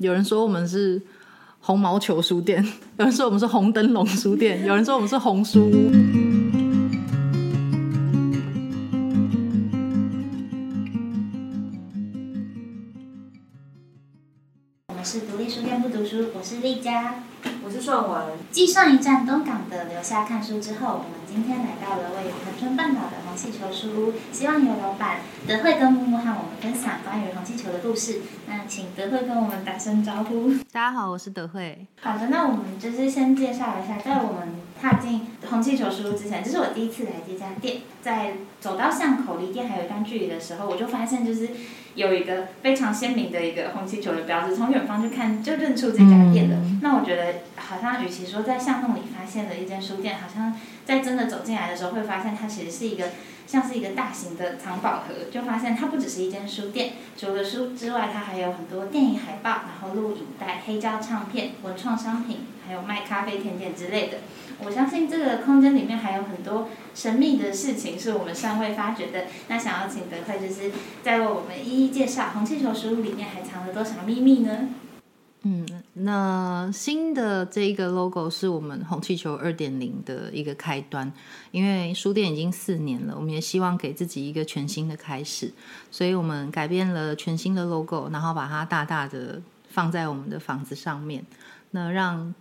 有人说我们是红毛球书店，有人说我们是红灯笼书店，有人说我们是红书屋。我们是独立书店不读书，我是丽佳。我是硕文，继上一站东港的留下看书之后，我们今天来到了位于恒春半岛的红气球书屋，希望有老板德惠跟木木和我们分享关于红气球的故事。那请德惠跟我们打声招呼。大家好，我是德惠。好的，那我们就是先介绍一下，在我们踏进红气球书屋之前，这是我第一次来这家店，在走到巷口离店还有一段距离的时候，我就发现就是有一个非常鲜明的一个红气球的标志，从远方去看就认出这家店了。那我觉得好像与其说在巷弄里发现了一间书店，好像在真的走进来的时候，会发现它其实是一个像是一个大型的藏宝盒，就发现它不只是一间书店，除了书之外，它还有很多电影海报，然后录影带、黑胶唱片、文创商品，还有卖咖啡、甜点之类的。我相信这个空间里面还有很多神秘的事情是我们尚未发掘的。那想要请德惠就是再为我们一一介绍红气球书里面还藏了多少秘密呢？嗯，那新的这一个 logo 是我们红气球二点零的一个开端，因为书店已经四年了，我们也希望给自己一个全新的开始，所以我们改变了全新的 logo，然后把它大大的放在我们的房子上面，那让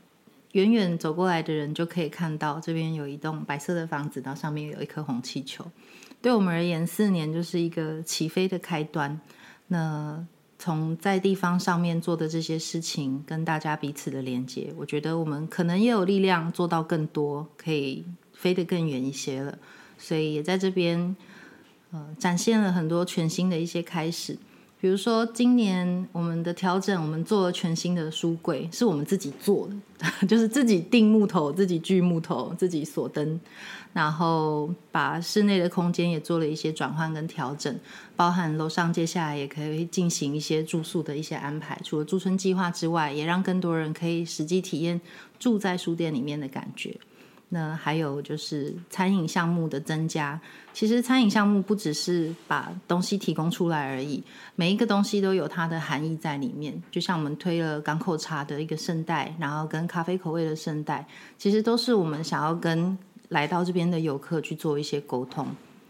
远远走过来的人就可以看到这边有一栋白色的房子，然后上面有一颗红气球。对我们而言，四年就是一个起飞的开端。那从在地方上面做的这些事情，跟大家彼此的连接，我觉得我们可能也有力量做到更多，可以飞得更远一些了。所以也在这边，呃，展现了很多全新的一些开始。比如说，今年我们的调整，我们做了全新的书柜，是我们自己做的，就是自己钉木头、自己锯木头、自己锁灯，然后把室内的空间也做了一些转换跟调整，包含楼上接下来也可以进行一些住宿的一些安排。除了驻村计划之外，也让更多人可以实际体验住在书店里面的感觉。那还有就是餐饮项目的增加，其实餐饮项目不只是把东西提供出来而已，每一个东西都有它的含义在里面。就像我们推了港口茶的一个圣代，然后跟咖啡口味的圣代，其实都是我们想要跟来到这边的游客去做一些沟通。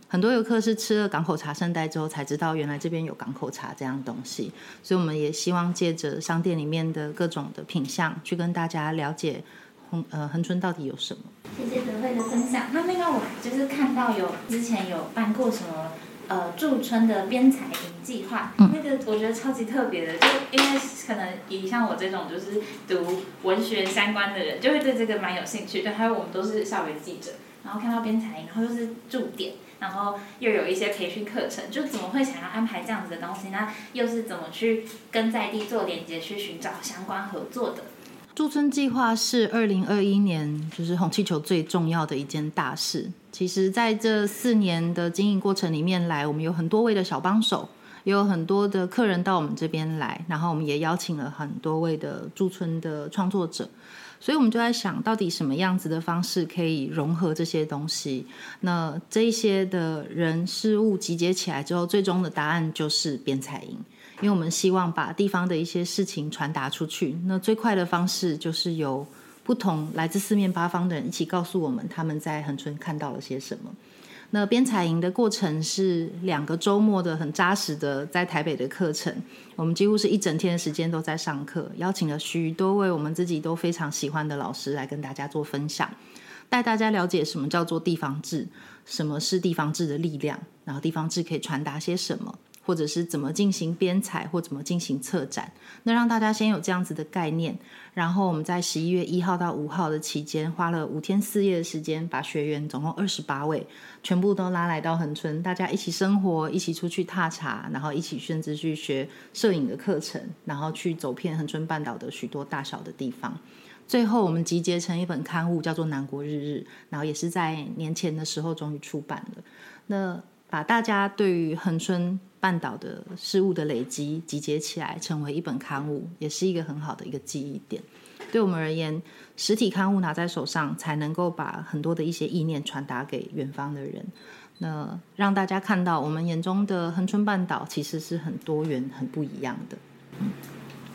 很多游客是吃了港口茶圣代之后才知道，原来这边有港口茶这样东西，所以我们也希望借着商店里面的各种的品相，去跟大家了解。恒呃恒春到底有什么？谢谢德惠的分享。那那个我就是看到有之前有办过什么呃驻村的编采营计划，那个我觉得超级特别的，就因为可能以像我这种就是读文学相关的人，就会对这个蛮有兴趣。对还有我们都是校园记者，然后看到编采营，然后又是驻点，然后又有一些培训课程，就怎么会想要安排这样子的东西？那又是怎么去跟在地做连接，去寻找相关合作的？驻村计划是二零二一年，就是红气球最重要的一件大事。其实，在这四年的经营过程里面来，我们有很多位的小帮手，也有很多的客人到我们这边来，然后我们也邀请了很多位的驻村的创作者。所以，我们就在想到底什么样子的方式可以融合这些东西？那这一些的人事物集结起来之后，最终的答案就是编彩营。因为我们希望把地方的一些事情传达出去，那最快的方式就是由不同来自四面八方的人一起告诉我们他们在恒春看到了些什么。那编采营的过程是两个周末的很扎实的在台北的课程，我们几乎是一整天的时间都在上课，邀请了许多位我们自己都非常喜欢的老师来跟大家做分享，带大家了解什么叫做地方志，什么是地方志的力量，然后地方志可以传达些什么。或者是怎么进行编采，或怎么进行策展，那让大家先有这样子的概念。然后我们在十一月一号到五号的期间，花了五天四夜的时间，把学员总共二十八位全部都拉来到恒春，大家一起生活，一起出去踏查，然后一起甚至去学摄影的课程，然后去走遍恒春半岛的许多大小的地方。最后我们集结成一本刊物，叫做《南国日日》，然后也是在年前的时候终于出版了。那把大家对于恒春半岛的事物的累积集结起来，成为一本刊物，也是一个很好的一个记忆点。对我们而言，实体刊物拿在手上，才能够把很多的一些意念传达给远方的人。那让大家看到，我们眼中的恒春半岛其实是很多元、很不一样的。嗯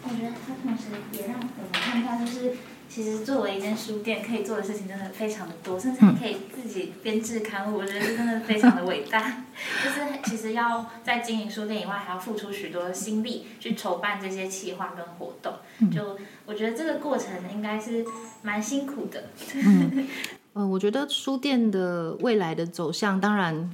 我觉得它同时也让我们看到，就是其实作为一间书店，可以做的事情真的非常的多，甚至还可以自己编制刊物，我觉得这真的非常的伟大。就是其实要在经营书店以外，还要付出许多的心力去筹办这些企划跟活动。就我觉得这个过程应该是蛮辛苦的。嗯，呃，我觉得书店的未来的走向，当然。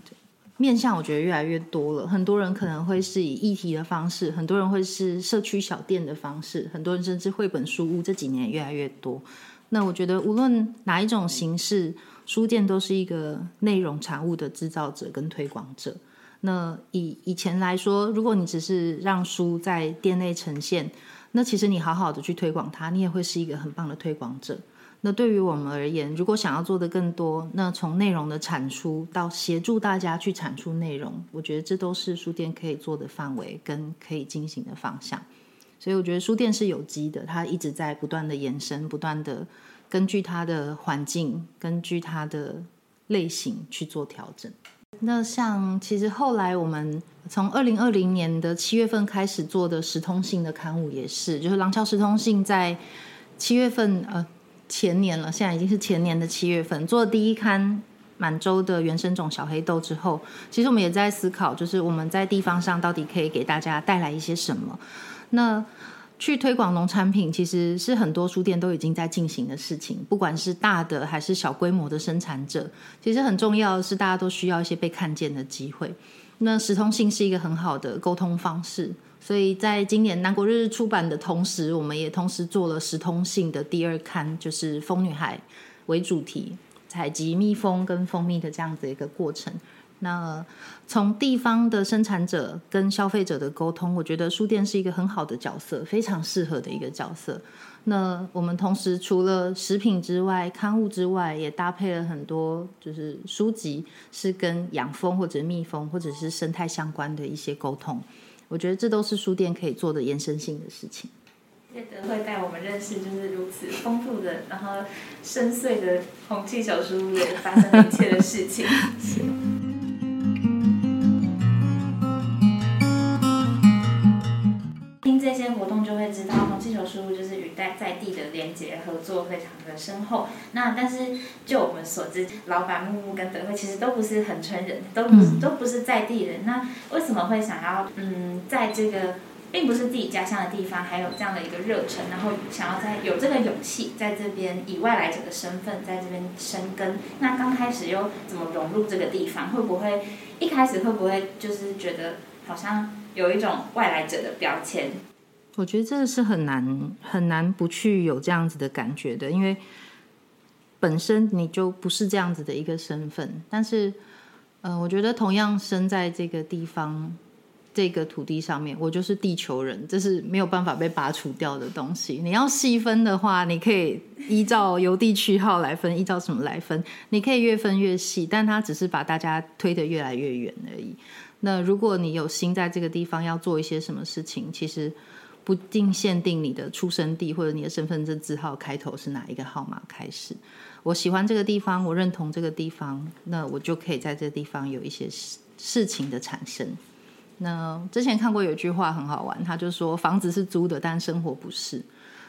面向我觉得越来越多了，很多人可能会是以议题的方式，很多人会是社区小店的方式，很多人甚至绘本书屋这几年越来越多。那我觉得无论哪一种形式，书店都是一个内容产物的制造者跟推广者。那以以前来说，如果你只是让书在店内呈现，那其实你好好的去推广它，你也会是一个很棒的推广者。那对于我们而言，如果想要做的更多，那从内容的产出到协助大家去产出内容，我觉得这都是书店可以做的范围跟可以进行的方向。所以我觉得书店是有机的，它一直在不断的延伸，不断的根据它的环境，根据它的类型去做调整。那像其实后来我们从二零二零年的七月份开始做的时通性的刊物也是，就是廊桥时通信在七月份呃。前年了，现在已经是前年的七月份，做第一刊满洲的原生种小黑豆之后，其实我们也在思考，就是我们在地方上到底可以给大家带来一些什么。那去推广农产品，其实是很多书店都已经在进行的事情，不管是大的还是小规模的生产者，其实很重要的是大家都需要一些被看见的机会。那实通性是一个很好的沟通方式。所以在今年南国日出版的同时，我们也同时做了时通性的第二刊，就是蜂女孩为主题，采集蜜蜂跟蜂蜜的这样子一个过程。那从地方的生产者跟消费者的沟通，我觉得书店是一个很好的角色，非常适合的一个角色。那我们同时除了食品之外，刊物之外，也搭配了很多就是书籍，是跟养蜂或者蜜蜂或者是生态相关的一些沟通。我觉得这都是书店可以做的延伸性的事情。叶德会带我们认识，就是如此丰富的，然后深邃的红气小书也发生一切的事情。连接合作非常的深厚。那但是就我们所知，老板木木跟德惠其实都不是恒春人，都不是都不是在地人。那为什么会想要嗯，在这个并不是自己家乡的地方，还有这样的一个热忱，然后想要在有这个勇气在这边以外来者的身份在这边生根？那刚开始又怎么融入这个地方？会不会一开始会不会就是觉得好像有一种外来者的标签？我觉得这个是很难很难不去有这样子的感觉的，因为本身你就不是这样子的一个身份。但是，呃，我觉得同样生在这个地方、这个土地上面，我就是地球人，这是没有办法被拔除掉的东西。你要细分的话，你可以依照邮地区号来分，依照什么来分？你可以越分越细，但它只是把大家推得越来越远而已。那如果你有心在这个地方要做一些什么事情，其实。不定限定你的出生地或者你的身份证字号开头是哪一个号码开始。我喜欢这个地方，我认同这个地方，那我就可以在这个地方有一些事情的产生。那之前看过有一句话很好玩，他就说房子是租的，但生活不是。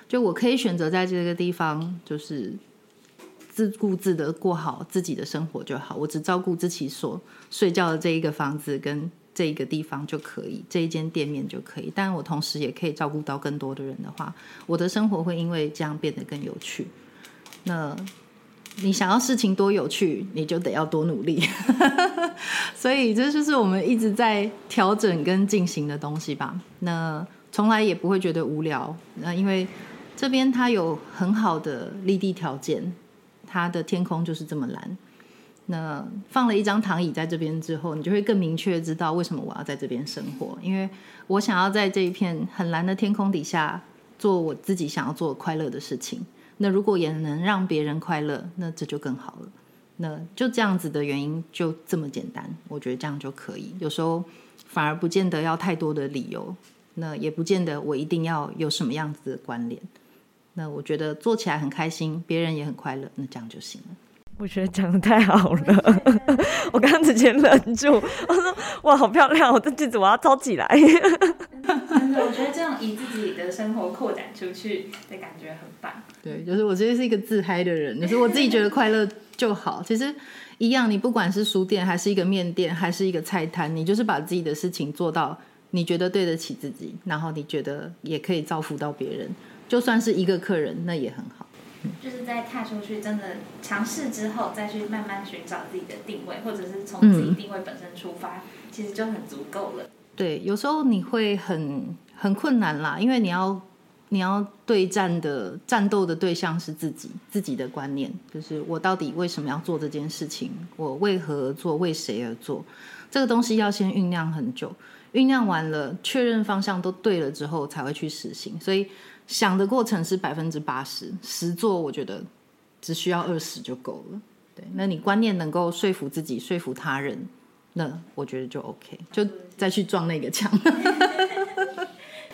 就我可以选择在这个地方，就是自顾自的过好自己的生活就好，我只照顾自己所睡觉的这一个房子跟。这一个地方就可以，这一间店面就可以，但我同时也可以照顾到更多的人的话，我的生活会因为这样变得更有趣。那你想要事情多有趣，你就得要多努力。所以这就是我们一直在调整跟进行的东西吧。那从来也不会觉得无聊，那因为这边它有很好的立地条件，它的天空就是这么蓝。那放了一张躺椅在这边之后，你就会更明确知道为什么我要在这边生活，因为我想要在这一片很蓝的天空底下做我自己想要做快乐的事情。那如果也能让别人快乐，那这就更好了。那就这样子的原因就这么简单，我觉得这样就可以。有时候反而不见得要太多的理由，那也不见得我一定要有什么样子的关联。那我觉得做起来很开心，别人也很快乐，那这样就行了。我觉得讲的太好了，我 刚刚直接忍住，我说哇，好漂亮！我的句子我要抄起来。真的，我觉得这样以自己的生活扩展出去的感觉很棒。对，就是我其实是一个自嗨的人，就是我自己觉得快乐就好。其实一样，你不管是书店，还是一个面店，还是一个菜摊，你就是把自己的事情做到你觉得对得起自己，然后你觉得也可以造福到别人，就算是一个客人，那也很好。就是在踏出去，真的尝试之后，再去慢慢寻找自己的定位，或者是从自己定位本身出发，其实就很足够了。对，有时候你会很很困难啦，因为你要你要对战的战斗的对象是自己，自己的观念，就是我到底为什么要做这件事情，我为何而做，为谁而做，这个东西要先酝酿很久，酝酿完了，确认方向都对了之后，才会去实行。所以想的过程是百分之八十，实做我觉得只需要二十就够了。对，那你观念能够说服自己，说服他人。那我觉得就 OK，就再去撞那个墙。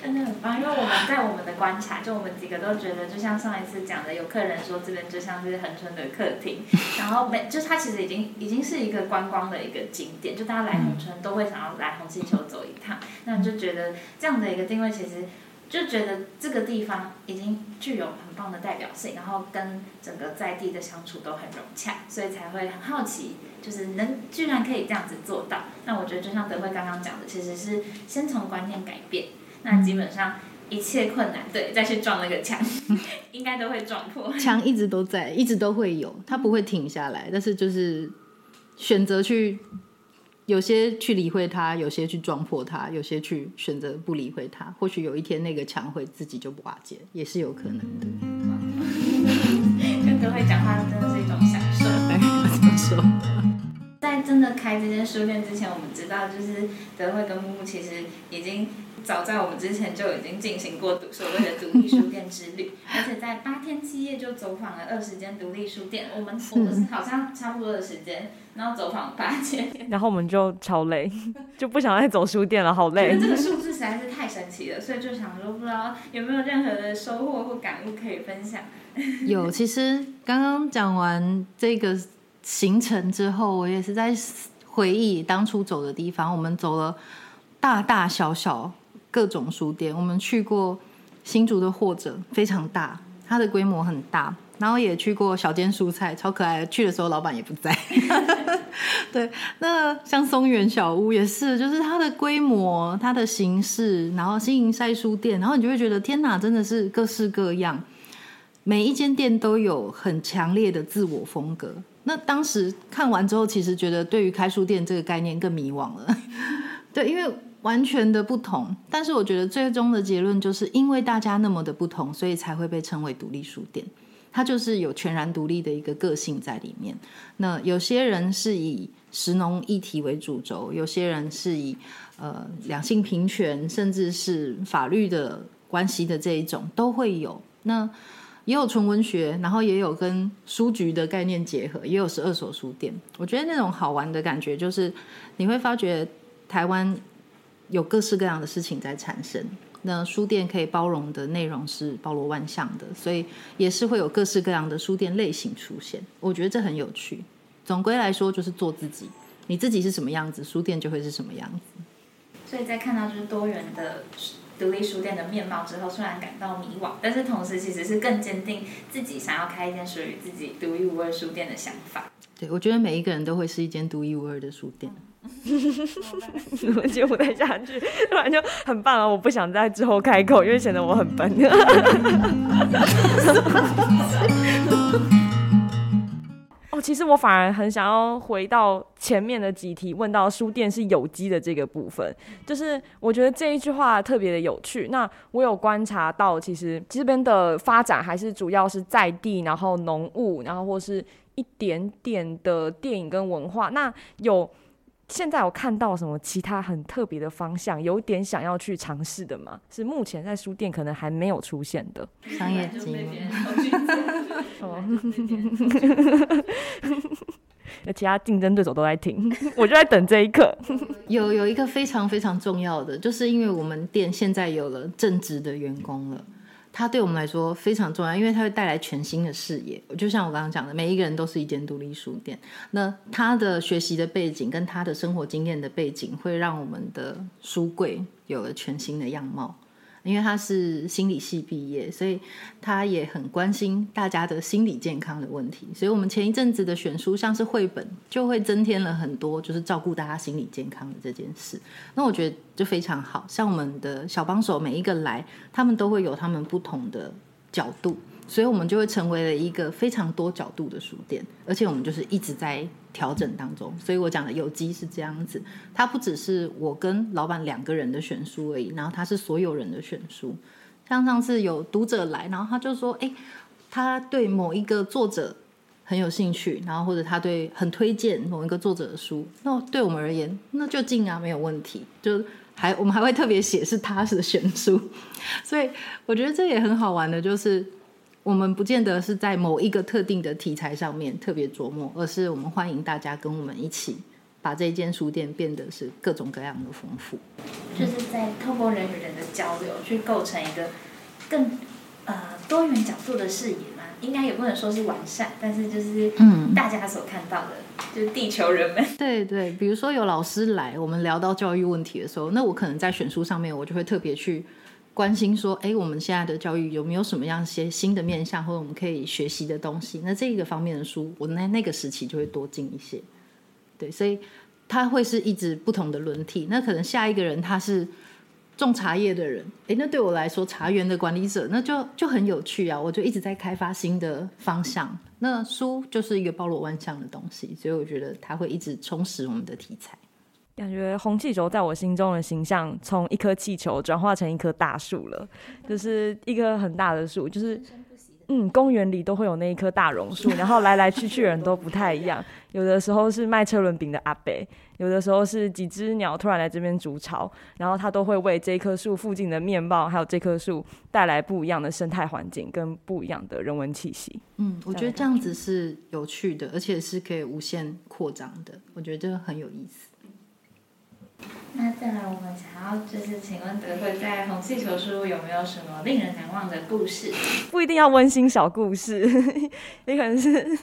真的很棒，因为我们在我们的观察，就我们几个都觉得，就像上一次讲的，有客人说这边就像是恒春的客厅，然后每就它其实已经已经是一个观光的一个景点，就大家来恒春都会想要来红气球走一趟，那就觉得这样的一个定位其实。就觉得这个地方已经具有很棒的代表性，然后跟整个在地的相处都很融洽，所以才会很好奇，就是能居然可以这样子做到。那我觉得就像德惠刚刚讲的，其实是先从观念改变，那基本上一切困难，对，再去撞那个墙，应该都会撞破。墙一直都在，一直都会有，它不会停下来，但是就是选择去。有些去理会他，有些去撞破他，有些去选择不理会他。或许有一天那个墙会自己就瓦解，也是有可能的。跟德惠讲话真的是一种享受。怎么说？在真的开这间书店之前，我们知道就是德惠跟木木其实已经。早在我们之前就已经进行过所谓的独立书店之旅，而且在八天七夜就走访了二十间独立书店。我们我们好像差不多的时间，然后走访八间，然后我们就超累，就不想再走书店了，好累。这个数字实在是太神奇了，所以就想说，不知道有没有任何的收获或感悟可以分享。有，其实刚刚讲完这个行程之后，我也是在回忆当初走的地方。我们走了大大小小。各种书店，我们去过新竹的，或者非常大，它的规模很大。然后也去过小间蔬菜，超可爱的。去的时候老板也不在。对，那像松原小屋也是，就是它的规模、它的形式，然后新营晒书店，然后你就会觉得天哪，真的是各式各样，每一间店都有很强烈的自我风格。那当时看完之后，其实觉得对于开书店这个概念更迷惘了。对，因为。完全的不同，但是我觉得最终的结论就是因为大家那么的不同，所以才会被称为独立书店。它就是有全然独立的一个个性在里面。那有些人是以食农议题为主轴，有些人是以呃两性平权，甚至是法律的关系的这一种都会有。那也有纯文学，然后也有跟书局的概念结合，也有是二手书店。我觉得那种好玩的感觉就是你会发觉台湾。有各式各样的事情在产生，那书店可以包容的内容是包罗万象的，所以也是会有各式各样的书店类型出现。我觉得这很有趣。总归来说，就是做自己，你自己是什么样子，书店就会是什么样子。所以在看到就是多元的独立书店的面貌之后，虽然感到迷惘，但是同时其实是更坚定自己想要开一间属于自己独一无二书店的想法。对，我觉得每一个人都会是一间独一无二的书店。我接不太下去，突然就很棒了。我不想在之后开口，因为显得我很笨。哦，其实我反而很想要回到前面的几题，问到书店是有机的这个部分。就是我觉得这一句话特别的有趣。那我有观察到，其实这边的发展还是主要是在地，然后农务，然后或是一点点的电影跟文化。那有。现在有看到什么其他很特别的方向，有点想要去尝试的吗？是目前在书店可能还没有出现的商业机会。哦，那 其他竞争对手都在听，我就在等这一刻。有有一个非常非常重要的，就是因为我们店现在有了正职的员工了。它对我们来说非常重要，因为它会带来全新的视野。就像我刚刚讲的，每一个人都是一间独立书店。那他的学习的背景跟他的生活经验的背景，会让我们的书柜有了全新的样貌。因为他是心理系毕业，所以他也很关心大家的心理健康的问题。所以，我们前一阵子的选书，像是绘本，就会增添了很多就是照顾大家心理健康的这件事。那我觉得就非常好，像我们的小帮手每一个来，他们都会有他们不同的角度。所以我们就会成为了一个非常多角度的书店，而且我们就是一直在调整当中。所以我讲的有机是这样子，它不只是我跟老板两个人的选书而已，然后它是所有人的选书。像上次有读者来，然后他就说：“哎，他对某一个作者很有兴趣，然后或者他对很推荐某一个作者的书。那对我们而言，那就进啊，没有问题。就还我们还会特别写是他是选书，所以我觉得这也很好玩的，就是。”我们不见得是在某一个特定的题材上面特别琢磨，而是我们欢迎大家跟我们一起把这间书店变得是各种各样的丰富。就是在透过人与人的交流，去构成一个更呃多元角度的视野嘛。应该也不能说是完善，但是就是嗯，大家所看到的，就是地球人们。对对，比如说有老师来，我们聊到教育问题的时候，那我可能在选书上面，我就会特别去。关心说，哎，我们现在的教育有没有什么样一些新的面向，或者我们可以学习的东西？那这一个方面的书，我在那个时期就会多进一些。对，所以他会是一直不同的轮替。那可能下一个人他是种茶叶的人，哎，那对我来说，茶园的管理者，那就就很有趣啊！我就一直在开发新的方向。那书就是一个包罗万象的东西，所以我觉得它会一直充实我们的题材。感觉红气球在我心中的形象，从一颗气球转化成一棵大树了，就是一棵很大的树，就是嗯，公园里都会有那一棵大榕树，然后来来去去人都不太一样，有的时候是卖车轮饼的阿伯，有的时候是几只鸟突然来这边筑巢，然后它都会为这棵树附近的面貌，还有这棵树带来不一样的生态环境跟不一样的人文气息。嗯，我觉得这样子是有趣的，而且是可以无限扩张的，我觉得这个很有意思。那再来，我们想要就是请问德惠在红气球书有没有什么令人难忘的故事？不一定要温馨小故事，也可能是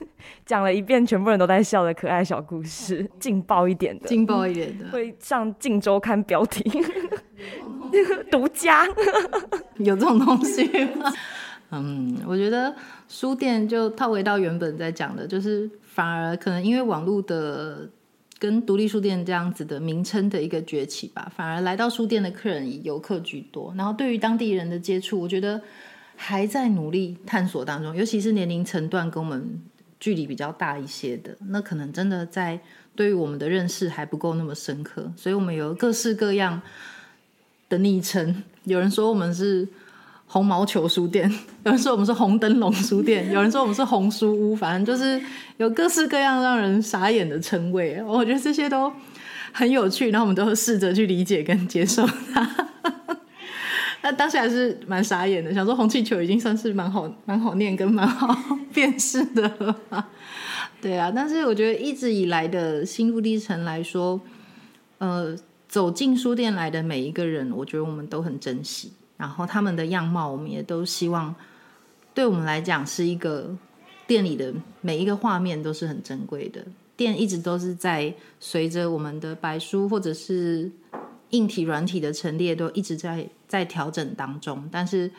讲了一遍全部人都在笑的可爱小故事，劲爆一点的，劲爆一点的，会上《镜周刊》标题，独家，有这种东西吗？嗯，我觉得书店就套回到原本在讲的，就是反而可能因为网络的。跟独立书店这样子的名称的一个崛起吧，反而来到书店的客人以游客居多。然后对于当地人的接触，我觉得还在努力探索当中。尤其是年龄层段跟我们距离比较大一些的，那可能真的在对于我们的认识还不够那么深刻。所以我们有各式各样的昵称，有人说我们是。红毛球书店，有人说我们是红灯笼书店，有人说我们是红书屋，反正就是有各式各样让人傻眼的称谓。我觉得这些都很有趣，然后我们都试着去理解跟接受它。那当时还是蛮傻眼的，想说红气球已经算是蛮好、蛮好念跟蛮好 辨识的了。对啊，但是我觉得一直以来的心路历程来说，呃，走进书店来的每一个人，我觉得我们都很珍惜。然后他们的样貌，我们也都希望，对我们来讲是一个店里的每一个画面都是很珍贵的。店一直都是在随着我们的白书或者是硬体、软体的陈列，都一直在在调整当中。但是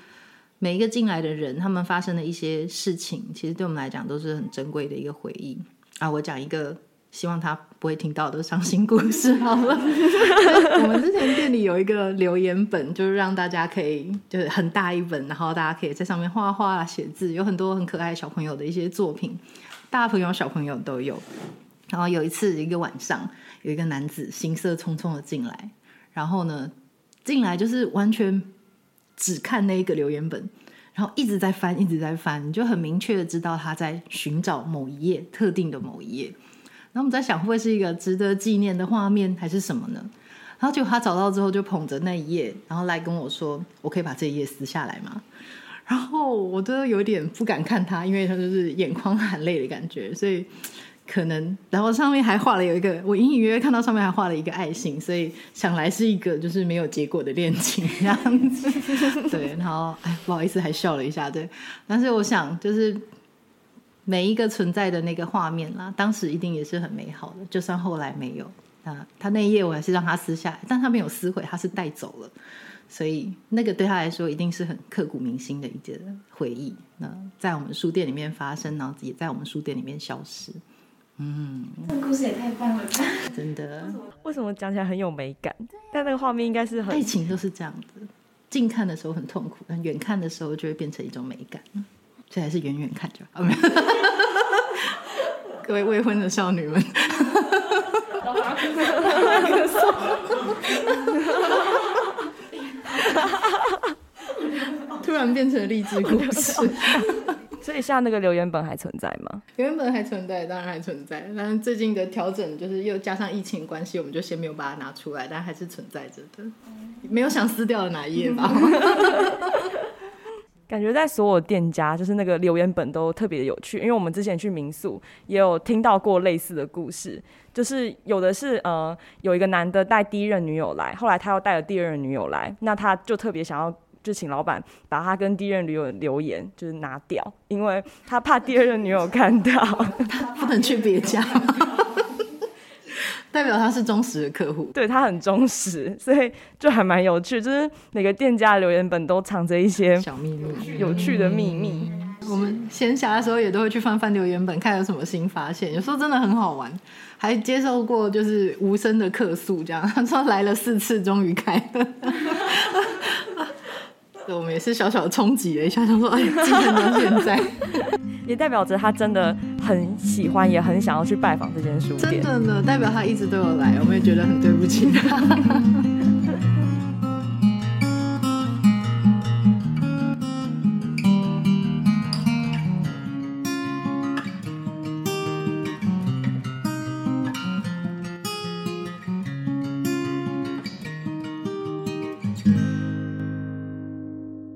每一个进来的人，他们发生的一些事情，其实对我们来讲都是很珍贵的一个回忆啊。我讲一个。希望他不会听到的伤心故事。好了，我们之前店里有一个留言本，就是让大家可以，就是很大一本，然后大家可以在上面画画啊、写字，有很多很可爱小朋友的一些作品，大朋友小朋友都有。然后有一次一个晚上，有一个男子行色匆匆的进来，然后呢，进来就是完全只看那一个留言本，然后一直在翻，一直在翻，你就很明确的知道他在寻找某一页特定的某一页。然后我们在想，会不会是一个值得纪念的画面，还是什么呢？然后结果他找到之后，就捧着那一页，然后来跟我说：“我可以把这一页撕下来吗？”然后我都有点不敢看他，因为他就是眼眶含泪的感觉，所以可能，然后上面还画了有一个，我隐隐约约看到上面还画了一个爱心，所以想来是一个就是没有结果的恋情这样子。对，然后哎，不好意思，还笑了一下。对，但是我想就是。每一个存在的那个画面啦，当时一定也是很美好的。就算后来没有，啊，他那一页我还是让他撕下来，但他没有撕毁，他是带走了。所以那个对他来说一定是很刻骨铭心的一件回忆。那在我们书店里面发生，然后也在我们书店里面消失。嗯，这故事也太棒了吧！真的，为什么讲起来很有美感？但那个画面应该是很爱情都是这样子，近看的时候很痛苦，但远看的时候就会变成一种美感。所以还是远远看就好。各位未婚的少女们。突然变成励志故事，所以像那个留言本还存在吗？留言本还存在，当然还存在。但是最近的调整就是又加上疫情关系，我们就先没有把它拿出来，但还是存在着的。没有想撕掉的哪一页吧？感觉在所有店家，就是那个留言本都特别有趣，因为我们之前去民宿也有听到过类似的故事，就是有的是呃有一个男的带第一任女友来，后来他又带了第二任女友来，那他就特别想要就请老板把他跟第一任女友留言就是拿掉，因为他怕第二任女友看到，他不能去别家。代表他是忠实的客户，对他很忠实，所以就还蛮有趣。就是每个店家的留言本都藏着一些小秘密、有趣的秘密。我们闲暇的时候也都会去翻翻留言本，看有什么新发现。有时候真的很好玩，还接受过就是无声的客诉，这样他 说来了四次，终于开了。我们也是小小的冲击了一下，他说：“哎，记恨到现在。”也代表着他真的很喜欢，也很想要去拜访这间书店。真的呢，代表他一直都有来，我们也觉得很对不起他。